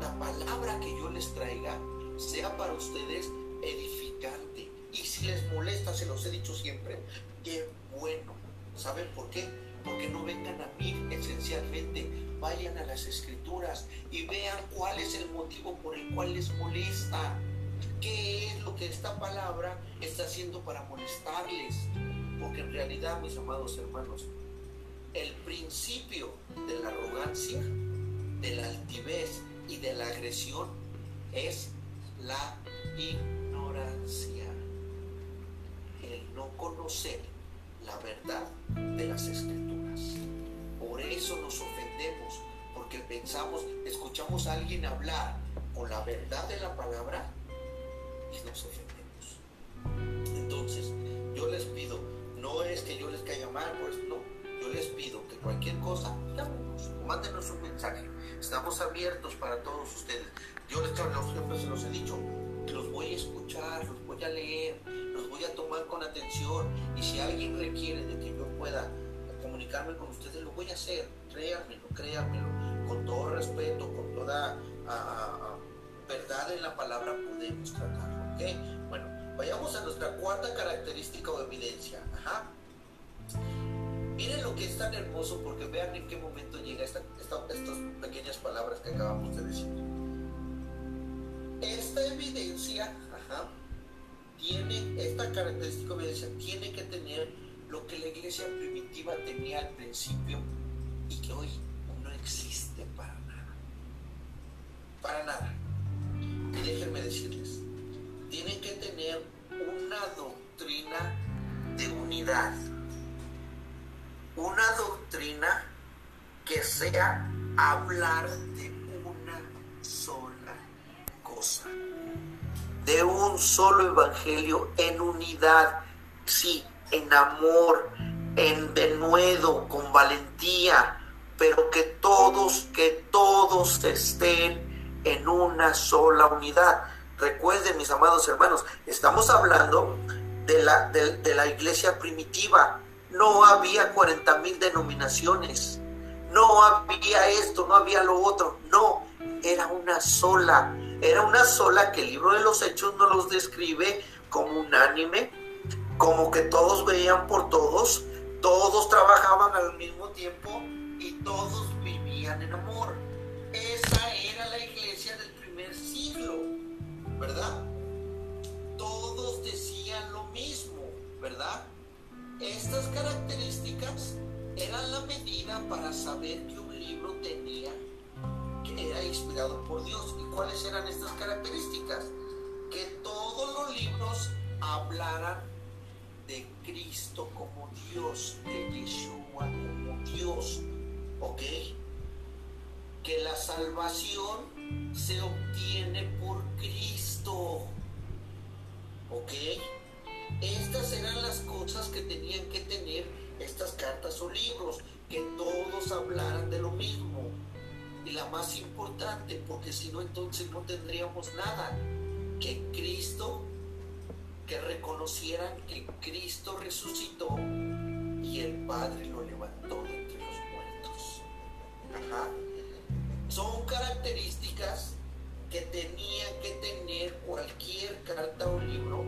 la palabra que yo les traiga, sea para ustedes edificante. Y si les molesta, se los he dicho siempre, qué bueno. ¿Saben por qué? Porque no vengan a mí esencialmente, vayan a las escrituras y vean cuál es el motivo por el cual les molesta. ¿Qué es lo que esta palabra está haciendo para molestarles? Porque en realidad, mis amados hermanos, el principio de la arrogancia de la altivez y de la agresión es la ignorancia, el no conocer la verdad de las escrituras. Por eso nos ofendemos, porque pensamos, escuchamos a alguien hablar con la verdad de la palabra y nos ofendemos. Entonces, yo les pido, no es que yo les caiga mal, pues no, yo les pido que cualquier cosa, llámenos, mándenos un mensaje Estamos abiertos para todos ustedes. yo les siempre se los he dicho, los voy a escuchar, los voy a leer, los voy a tomar con atención y si alguien requiere de que yo pueda comunicarme con ustedes, lo voy a hacer, créanmelo, créanmelo, con todo respeto, con toda verdad en la palabra podemos tratarlo, ¿ok? Bueno, vayamos a nuestra cuarta característica o evidencia, ajá. Miren lo que es tan hermoso porque vean en qué momento llega esta, estas pequeñas palabras que acabamos de decir. Esta evidencia, tiene, esta característica evidencia tiene que tener lo que la iglesia primitiva tenía al principio y que hoy no existe para nada. Para nada. Y déjenme decirles, tienen que tener una doctrina de unidad. Una doctrina que sea hablar de una sola De un solo evangelio en unidad. Sí, en amor, en denuedo, con valentía, pero que todos, que todos estén en una sola unidad. Recuerden, mis amados hermanos, estamos hablando de la, de, la iglesia primitiva. No había 40 mil denominaciones. No había esto, no había lo otro. No, era una sola. Era una sola que el libro de los hechos nos los describe como unánime, como que todos veían por todos, todos trabajaban al mismo tiempo y todos vivían en amor. Esa era la iglesia del primer siglo, ¿verdad? Todos decían lo mismo, ¿verdad? Estas características eran la medida para saber que un libro tenía, que era inspirado por Dios. ¿Y cuáles eran estas características? Que todos los libros hablaran de Cristo como Dios, de Yeshua como Dios. ¿Ok? Que la salvación se obtiene por Cristo. ¿Ok? Estas eran las cosas que tenían que tener estas cartas o libros, que todos hablaran de lo mismo. Y la más importante, porque si no entonces no tendríamos nada, que Cristo que reconocieran que Cristo resucitó y el Padre lo levantó de entre los muertos. Son características que tenían que tener cualquier carta o libro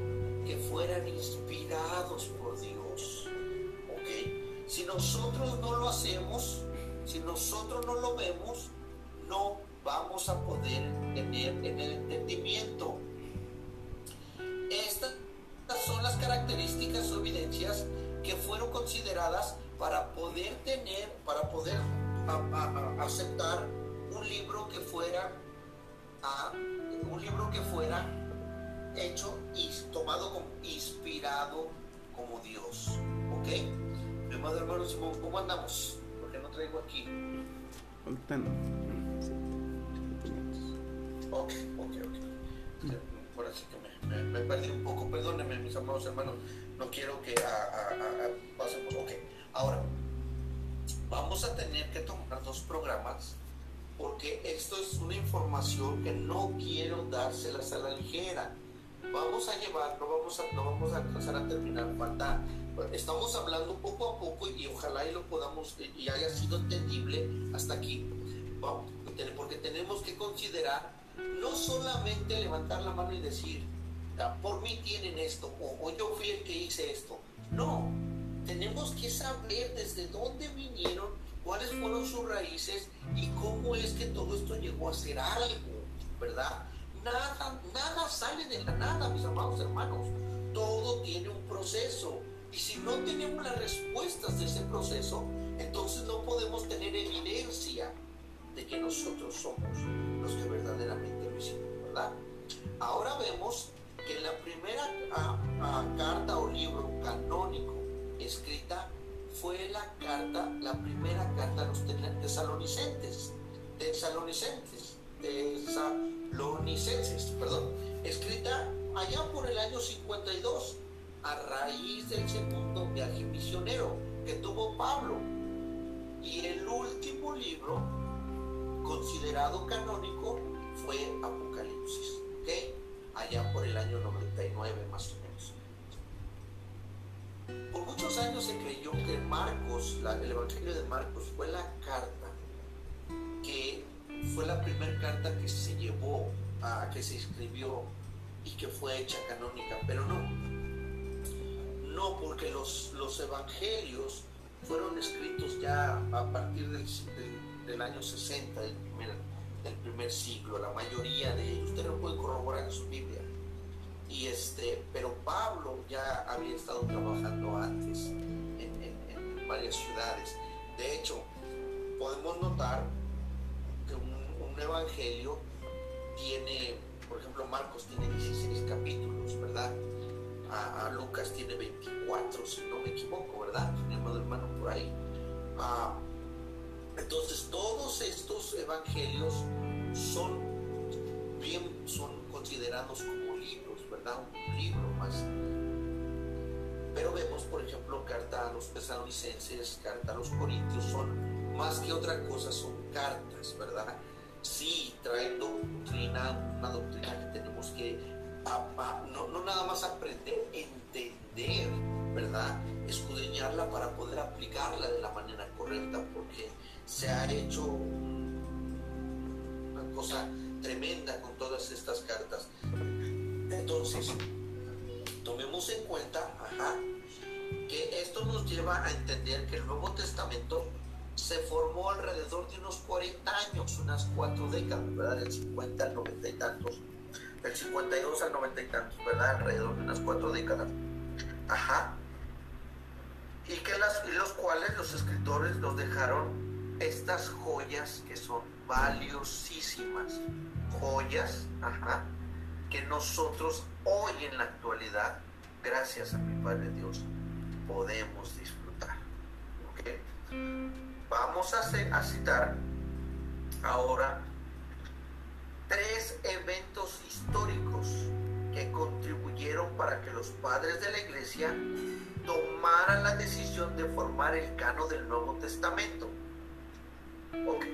que fueran inspirados por Dios. Si nosotros no lo hacemos, si nosotros no lo vemos, no vamos a poder tener en el entendimiento. Esta estas son las características o evidencias que fueron consideradas para poder tener, para poder aceptar un libro que fuera un libro que fuera hecho y tomado como inspirado como Dios. ¿Ok? Mi amado hermano Simón, ¿cómo andamos? Porque no traigo aquí. Ok, ok, ok. Por así que me, perdí un poco, perdónenme mis amados hermanos, no quiero que pasemos, ok, ahora, vamos a tener que tomar dos programas porque esto es una información que no quiero dárselas a la ligera. Vamos a llevarlo, vamos a, no vamos a alcanzar a terminar, falta, estamos hablando poco a poco y ojalá y lo podamos, y haya sido entendible hasta aquí, porque tenemos que considerar no solamente levantar la mano y decir, por mí tienen esto, o, yo fui el que hice esto. No, tenemos que saber desde dónde vinieron, cuáles fueron sus raíces y cómo es que todo esto llegó a ser algo, ¿verdad? Nada, nada sale de la nada, mis amados hermanos. Todo tiene un proceso. Y si no tenemos las respuestas de ese proceso, entonces no podemos tener evidencia de que nosotros somos los que verdaderamente lo hicimos, ¿verdad? Ahora vemos que la primera carta o libro canónico escrita fue la carta, la primera carta a los tesalonicenses, tesalonicenses, tesalonicenses, perdón, escrita allá por el año 52, a raíz del segundo viaje misionero que tuvo Pablo. Y el último libro considerado canónico fue Apocalipsis, ¿ok? Allá por el año 99 más o menos. Por muchos años se creyó que Marcos, el Evangelio de Marcos fue la carta que fue la primera carta que se llevó a que se escribió y que fue hecha canónica, pero no. No, porque los, los evangelios fueron escritos ya a partir del, del, año 60 del primer, del primer siglo, la mayoría de ellos. Usted lo puede corroborar en su Biblia. Y este, pero Pablo ya había estado trabajando antes en, varias ciudades. De hecho, podemos notar que un, evangelio tiene por ejemplo, Marcos tiene 16 capítulos, ¿verdad? A, Lucas tiene 24, si no me equivoco, ¿verdad? Mi hermano por ahí. Ah, entonces, todos estos evangelios son bien, son considerados como libros, ¿verdad? Un libro más. Pero vemos, por ejemplo, carta a los tesalonicenses, carta a los corintios, son más que otra cosa, son cartas, ¿verdad? sí trae doctrina, una doctrina que tenemos que no, no, nada más aprender, entender, ¿verdad? Escudriñarla para poder aplicarla de la manera correcta, porque se ha hecho una cosa tremenda con todas estas cartas. Entonces, tomemos en cuenta, que esto nos lleva a entender que el Nuevo Testamento se formó alrededor de unos 40 años, unas cuatro décadas, ¿verdad? Del 50 al 90 y tantos. Del 52 al 90 y tantos, ¿verdad? Alrededor de unas cuatro décadas. Ajá. Y que las, y los cuales los escritores nos dejaron estas joyas que son valiosísimas. Joyas, que nosotros hoy en la actualidad, gracias a mi Padre Dios, podemos disfrutar. Vamos a, a citar ahora tres eventos históricos que contribuyeron para que los padres de la iglesia tomaran la decisión de formar el cano del Nuevo Testamento. Ok.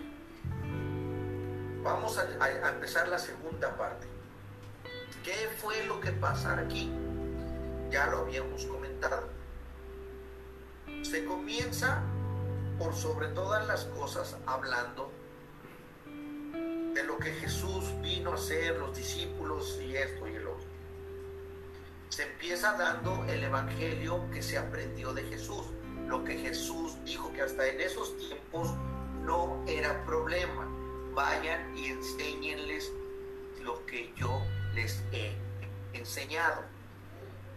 Vamos a, a, empezar la segunda parte. ¿Qué fue lo que pasa aquí? Ya lo habíamos comentado. Se comienza por sobre todas las cosas hablando de lo que Jesús vino a hacer, los discípulos y esto y el otro. Se empieza dando el Evangelio que se aprendió de Jesús, lo que Jesús dijo que hasta en esos tiempos no era problema. Vayan y enséñenles lo que yo les he enseñado.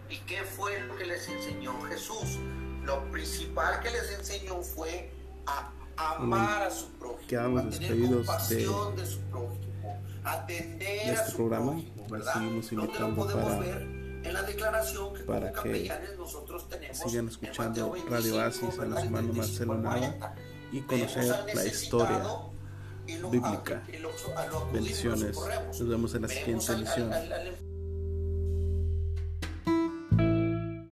¿Y qué fue lo que les enseñó Jesús? lo principal que les enseñó fue a amar a su prójimo, a tener compasión de, su prójimo, atender este a su programa. prójimo, ¿verdad? Lo podemos para, ver en la declaración que para como capellanes nosotros tenemos sigan escuchando 25, Radio Asis a los hermanos Marcelo Nava y conocer la historia bíblica. Bendiciones. Nos vemos en la siguiente edición.